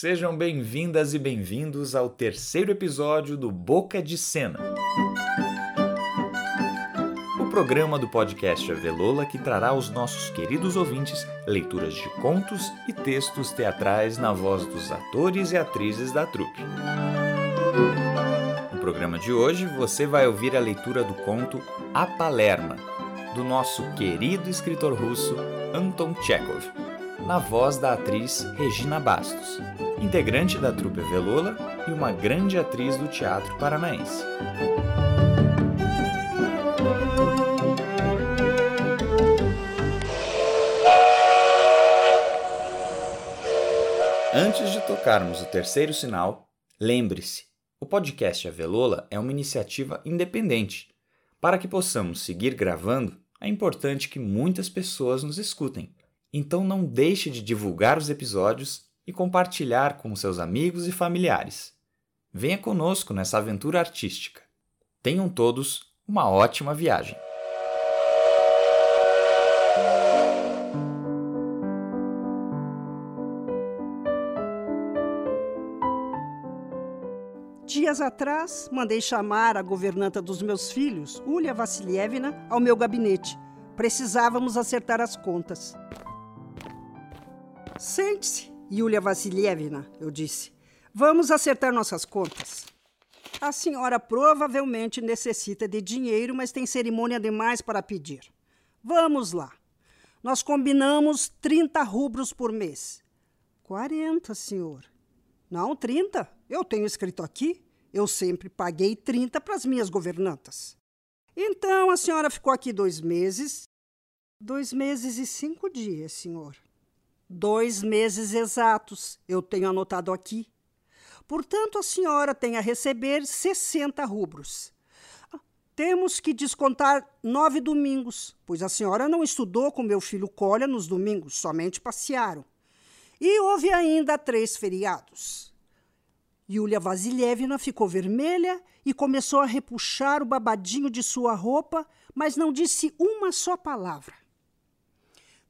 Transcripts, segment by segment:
Sejam bem-vindas e bem-vindos ao terceiro episódio do Boca de Cena. O programa do podcast Avelola que trará aos nossos queridos ouvintes leituras de contos e textos teatrais na voz dos atores e atrizes da trupe. No programa de hoje, você vai ouvir a leitura do conto A Palerma, do nosso querido escritor russo Anton Chekhov, na voz da atriz Regina Bastos, integrante da trupe Velola e uma grande atriz do teatro paranaense. Antes de tocarmos o terceiro sinal, lembre-se, o podcast Avelola é uma iniciativa independente. Para que possamos seguir gravando, é importante que muitas pessoas nos escutem. Então não deixe de divulgar os episódios e compartilhar com seus amigos e familiares. Venha conosco nessa aventura artística. Tenham todos uma ótima viagem. Dias atrás, mandei chamar a governanta dos meus filhos, Ulia Vassilievna, ao meu gabinete. Precisávamos acertar as contas. Sente-se, Yulia Vassilievna, eu disse. Vamos acertar nossas contas. A senhora provavelmente necessita de dinheiro, mas tem cerimônia demais para pedir. Vamos lá. Nós combinamos 30 rubros por mês. 40, senhor. Não, 30. Eu tenho escrito aqui. Eu sempre paguei 30 para as minhas governantas. Então a senhora ficou aqui dois meses. Dois meses e cinco dias, senhor. Dois meses exatos, eu tenho anotado aqui. Portanto, a senhora tem a receber 60 rubros. Temos que descontar nove domingos, pois a senhora não estudou com meu filho Colha nos domingos, somente passearam. E houve ainda três feriados. Yulia Vasilievna ficou vermelha e começou a repuxar o babadinho de sua roupa, mas não disse uma só palavra.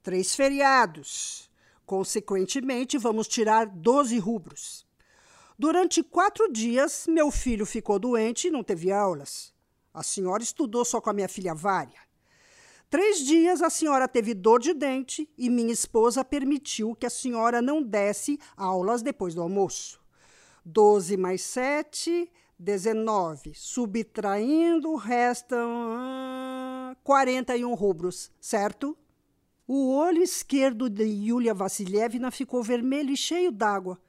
Três feriados. Consequentemente, vamos tirar 12 rubros. Durante quatro dias, meu filho ficou doente e não teve aulas. A senhora estudou só com a minha filha Vária. Três dias a senhora teve dor de dente e minha esposa permitiu que a senhora não desse aulas depois do almoço. Doze mais sete, dezenove. Subtraindo, restam ah, quarenta e um rubros, certo? O olho esquerdo de Yulia Vassilievna ficou vermelho e cheio d'água.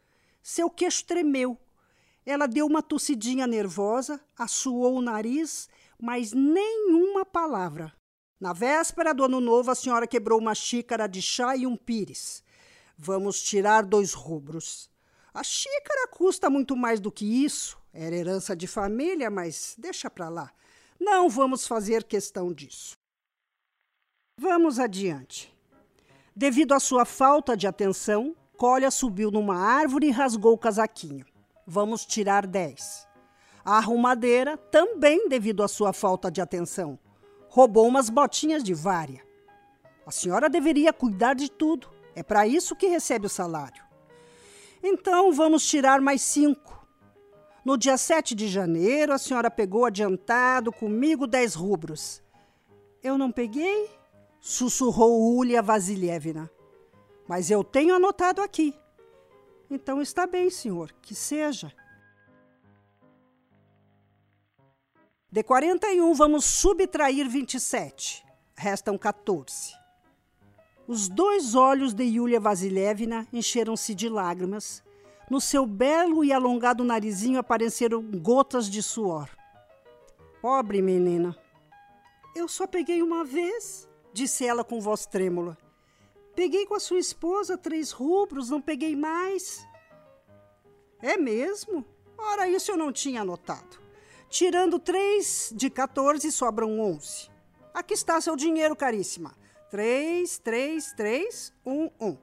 Seu queixo tremeu. Ela deu uma tossidinha nervosa, assoou o nariz, mas nenhuma palavra. Na véspera do ano novo, a senhora quebrou uma xícara de chá e um pires. Vamos tirar dois rubros. A xícara custa muito mais do que isso. Era herança de família, mas deixa para lá. Não vamos fazer questão disso. Vamos adiante. Devido à sua falta de atenção, Colha subiu numa árvore e rasgou o casaquinho. Vamos tirar 10. A arrumadeira, também devido à sua falta de atenção, roubou umas botinhas de vária. A senhora deveria cuidar de tudo. É para isso que recebe o salário. Então vamos tirar mais cinco. No dia 7 de janeiro, a senhora pegou adiantado comigo 10 rubros. Eu não peguei? Sussurrou Ulia Vasilievna. Mas eu tenho anotado aqui. Então está bem, senhor, que seja. De 41, vamos subtrair 27. Restam 14. Os dois olhos de Yulia Vasilievna encheram-se de lágrimas. No seu belo e alongado narizinho apareceram gotas de suor. Pobre menina. Eu só peguei uma vez, disse ela com voz trêmula. Peguei com a sua esposa três rubros, não peguei mais. É mesmo? Ora, isso eu não tinha anotado. Tirando três de 14, sobram 11. Aqui está seu dinheiro, caríssima. Três, três, três, um, um.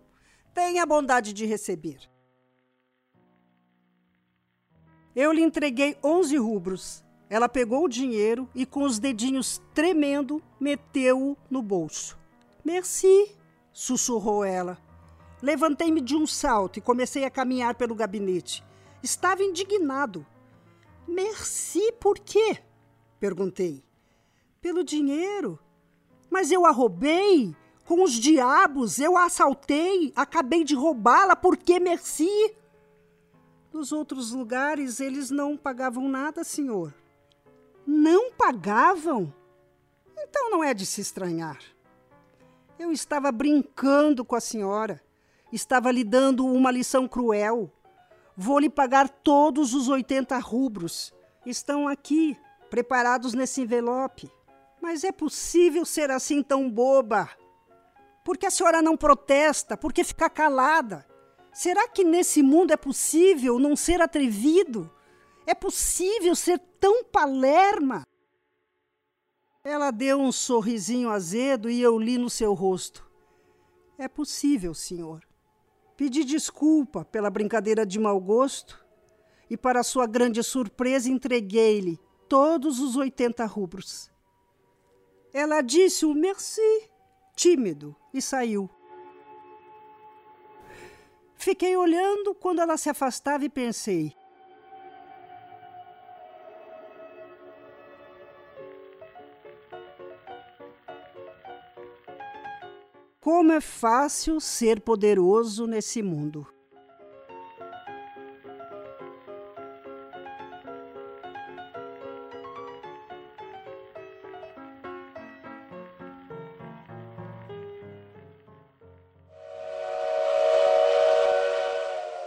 Tenha a bondade de receber. Eu lhe entreguei 11 rubros. Ela pegou o dinheiro e, com os dedinhos tremendo, meteu-o no bolso. Merci, sussurrou ela. Levantei-me de um salto e comecei a caminhar pelo gabinete. Estava indignado. Merci por quê? Perguntei. Pelo dinheiro. Mas eu a roubei. Com os diabos, eu a assaltei. Acabei de roubá-la. Por que merci? Nos outros lugares, eles não pagavam nada, senhor. Não pagavam? Então não é de se estranhar. Eu estava brincando com a senhora. Estava lhe dando uma lição cruel. Vou lhe pagar todos os 80 rubros. Estão aqui, preparados nesse envelope. Mas é possível ser assim tão boba? Por que a senhora não protesta? Por que fica calada? Será que nesse mundo é possível não ser atrevido? É possível ser tão palerma? Ela deu um sorrisinho azedo e eu li no seu rosto. É possível, senhor. Pedi desculpa pela brincadeira de mau gosto e, para sua grande surpresa, entreguei-lhe todos os 80 rubros. Ela disse o merci, tímido, e saiu. Fiquei olhando quando ela se afastava e pensei: Como é fácil ser poderoso nesse mundo.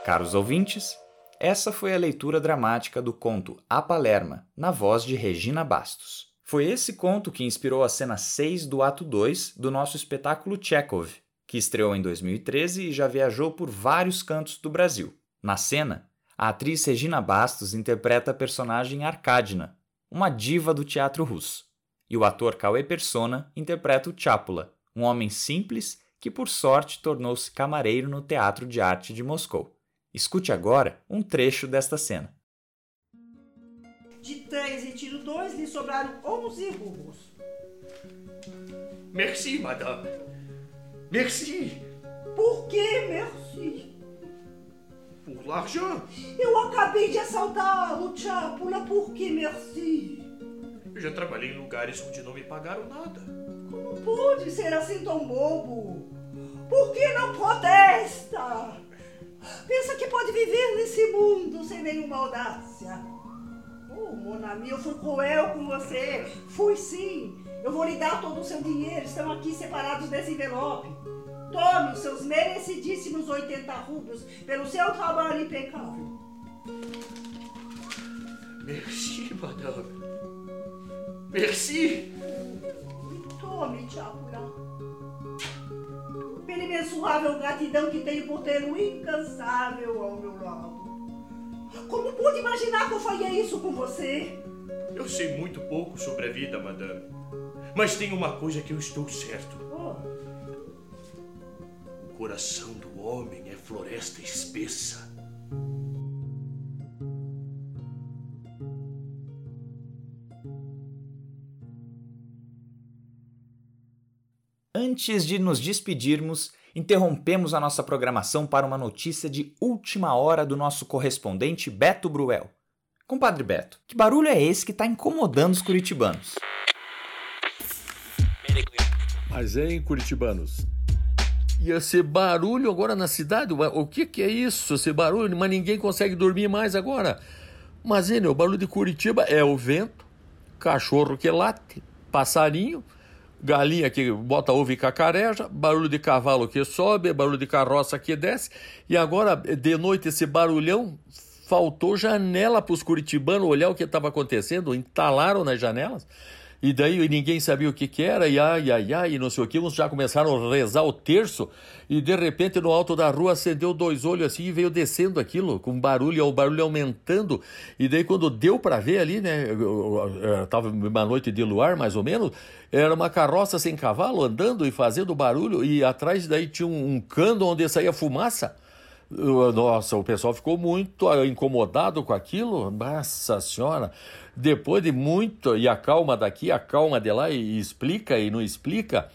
Caros ouvintes, essa foi a leitura dramática do conto A Palerma, na voz de Regina Bastos. Foi esse conto que inspirou a cena 6 do ato 2 do nosso espetáculo Chekhov, que estreou em 2013 e já viajou por vários cantos do Brasil. Na cena, a atriz Regina Bastos interpreta a personagem Arkadina, uma diva do teatro russo, e o ator Cauê Persona interpreta o Chápula, um homem simples que por sorte tornou-se camareiro no Teatro de Arte de Moscou. Escute agora um trecho desta cena. De três e tiro dois, lhe sobraram onze rublos. Merci, madame. Merci. Por que merci? Por l'argent. Eu acabei de assaltá-lo, Chápula. Por que merci? Eu já trabalhei em lugares onde não me pagaram nada. Como pode ser assim tão bobo? Por que não protesta? Pensa que pode viver nesse mundo sem nenhuma audácia. Oh, Monami, eu fui cruel com você. Fui sim. Eu vou lhe dar todo o seu dinheiro. Estão aqui separados nesse envelope. Tome os seus merecidíssimos 80 rublos pelo seu trabalho impecável. Merci, madame. Merci. Tome, Chapula. Pela imensurável gratidão que tenho por ter um incansável ao meu lado. Como pude imaginar que eu faria isso com você? Eu sei muito pouco sobre a vida, madame. Mas tem uma coisa que eu estou certo. Oh, O coração do homem é floresta espessa. Antes de nos despedirmos, interrompemos a nossa programação para uma notícia de última hora do nosso correspondente Beto Bruel. Compadre Beto, que barulho é esse que está incomodando os curitibanos? Mas é, hein, curitibanos? Ia ser barulho agora na cidade? O que, que é isso, esse barulho? Mas ninguém consegue dormir mais agora. Mas, hein, o barulho de Curitiba é o vento, cachorro que late, passarinho, galinha que bota ovo e cacareja, barulho de cavalo que sobe, barulho de carroça que desce. E agora, de noite, esse barulhão, faltou janela para os curitibanos olhar o que estava acontecendo, entalaram nas janelas. E daí ninguém sabia o que, que era, e ai, ai, ai, e não sei o que, uns já começaram a rezar o terço, e de repente no alto da rua acendeu dois olhos assim e veio descendo aquilo, com barulho, o barulho aumentando, e daí quando deu para ver ali, né, estava uma noite de luar mais ou menos, era uma carroça sem cavalo andando e fazendo barulho, e atrás daí tinha um, um cano onde saía fumaça. Nossa, o pessoal ficou muito ah, incomodado com aquilo. Nossa Senhora. Depois de muito, e a calma daqui, a calma de lá, e explica e não explica.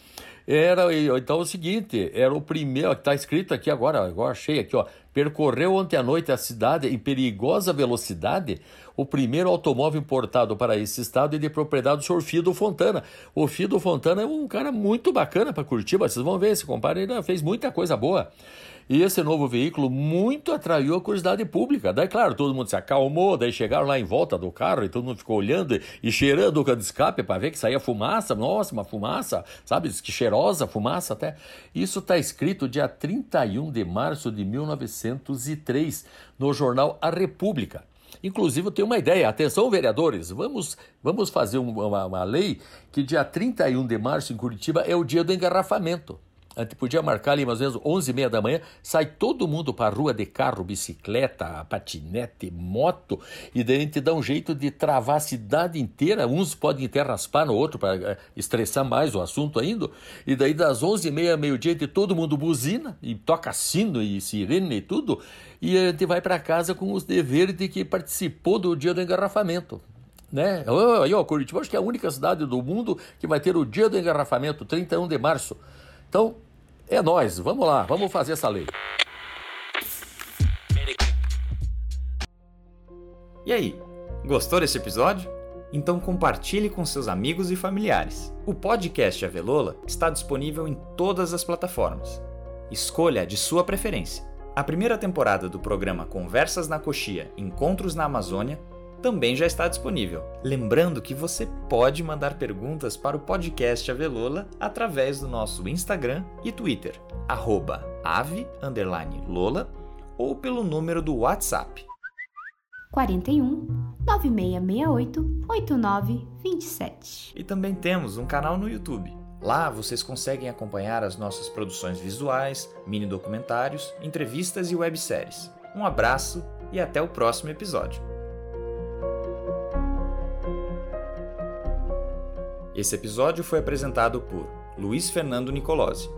Era, então, é o seguinte, era o primeiro, está escrito aqui agora, agora achei aqui, ó, percorreu ontem à noite a cidade em perigosa velocidade o primeiro automóvel importado para esse estado e de propriedade do senhor Fido Fontana. O Fido Fontana é um cara muito bacana para Curitiba, vocês vão ver, se compara, ele fez muita coisa boa. E esse novo veículo muito atraiu a curiosidade pública. Daí, claro, todo mundo se acalmou, daí chegaram lá em volta do carro e todo mundo ficou olhando e cheirando o cano de escape para ver que saía fumaça. Nossa, uma fumaça, sabe? Que cheirosa fumaça até. Isso está escrito dia 31 de março de 1903 no jornal A República. Inclusive, eu tenho uma ideia. Atenção, vereadores, vamos, vamos fazer uma, uma lei que dia 31 de março em Curitiba é o dia do engarrafamento. Podia marcar ali mais ou menos 11 e meia da manhã, sai todo mundo para a rua de carro, bicicleta, patinete, moto, e daí a gente dá um jeito de travar a cidade inteira. Uns podem até raspar no outro para eh, estressar mais o assunto ainda. E daí das 11 e meia, meio-dia, todo mundo buzina e toca sino e sirene e tudo. E a gente vai para casa com os deveres de que participou do dia do engarrafamento né? Aí, ó, Curitiba acho que é a única cidade do mundo que vai ter o dia do engarrafamento, 31 de março. Então, é nós, vamos lá, vamos fazer essa lei. E aí, gostou desse episódio? Então compartilhe com seus amigos e familiares. O podcast Avelola está disponível em todas as plataformas. Escolha de sua preferência. A primeira temporada do programa Conversas na Coxia Encontros na Amazônia também já está disponível. Lembrando que você pode mandar perguntas para o podcast Avelola através do nosso Instagram e Twitter, ave_lola ou pelo número do WhatsApp. 41 9668 8927. E também temos um canal no YouTube. Lá vocês conseguem acompanhar as nossas produções visuais, mini documentários, entrevistas e webséries. Um abraço e até o próximo episódio. Esse episódio foi apresentado por Luiz Fernando Nicolosi.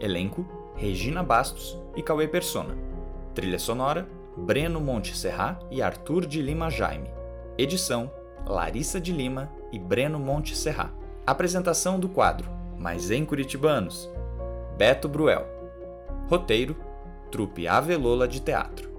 Elenco: Regina Bastos e Cauê Persona. Trilha sonora: Breno Monte Serra e Arthur de Lima Jaime. Edição: Larissa de Lima e Breno Monte Serra. Apresentação do quadro Mas em Curitibanos. Beto Bruel. Roteiro: Trupe Avelola de Teatro.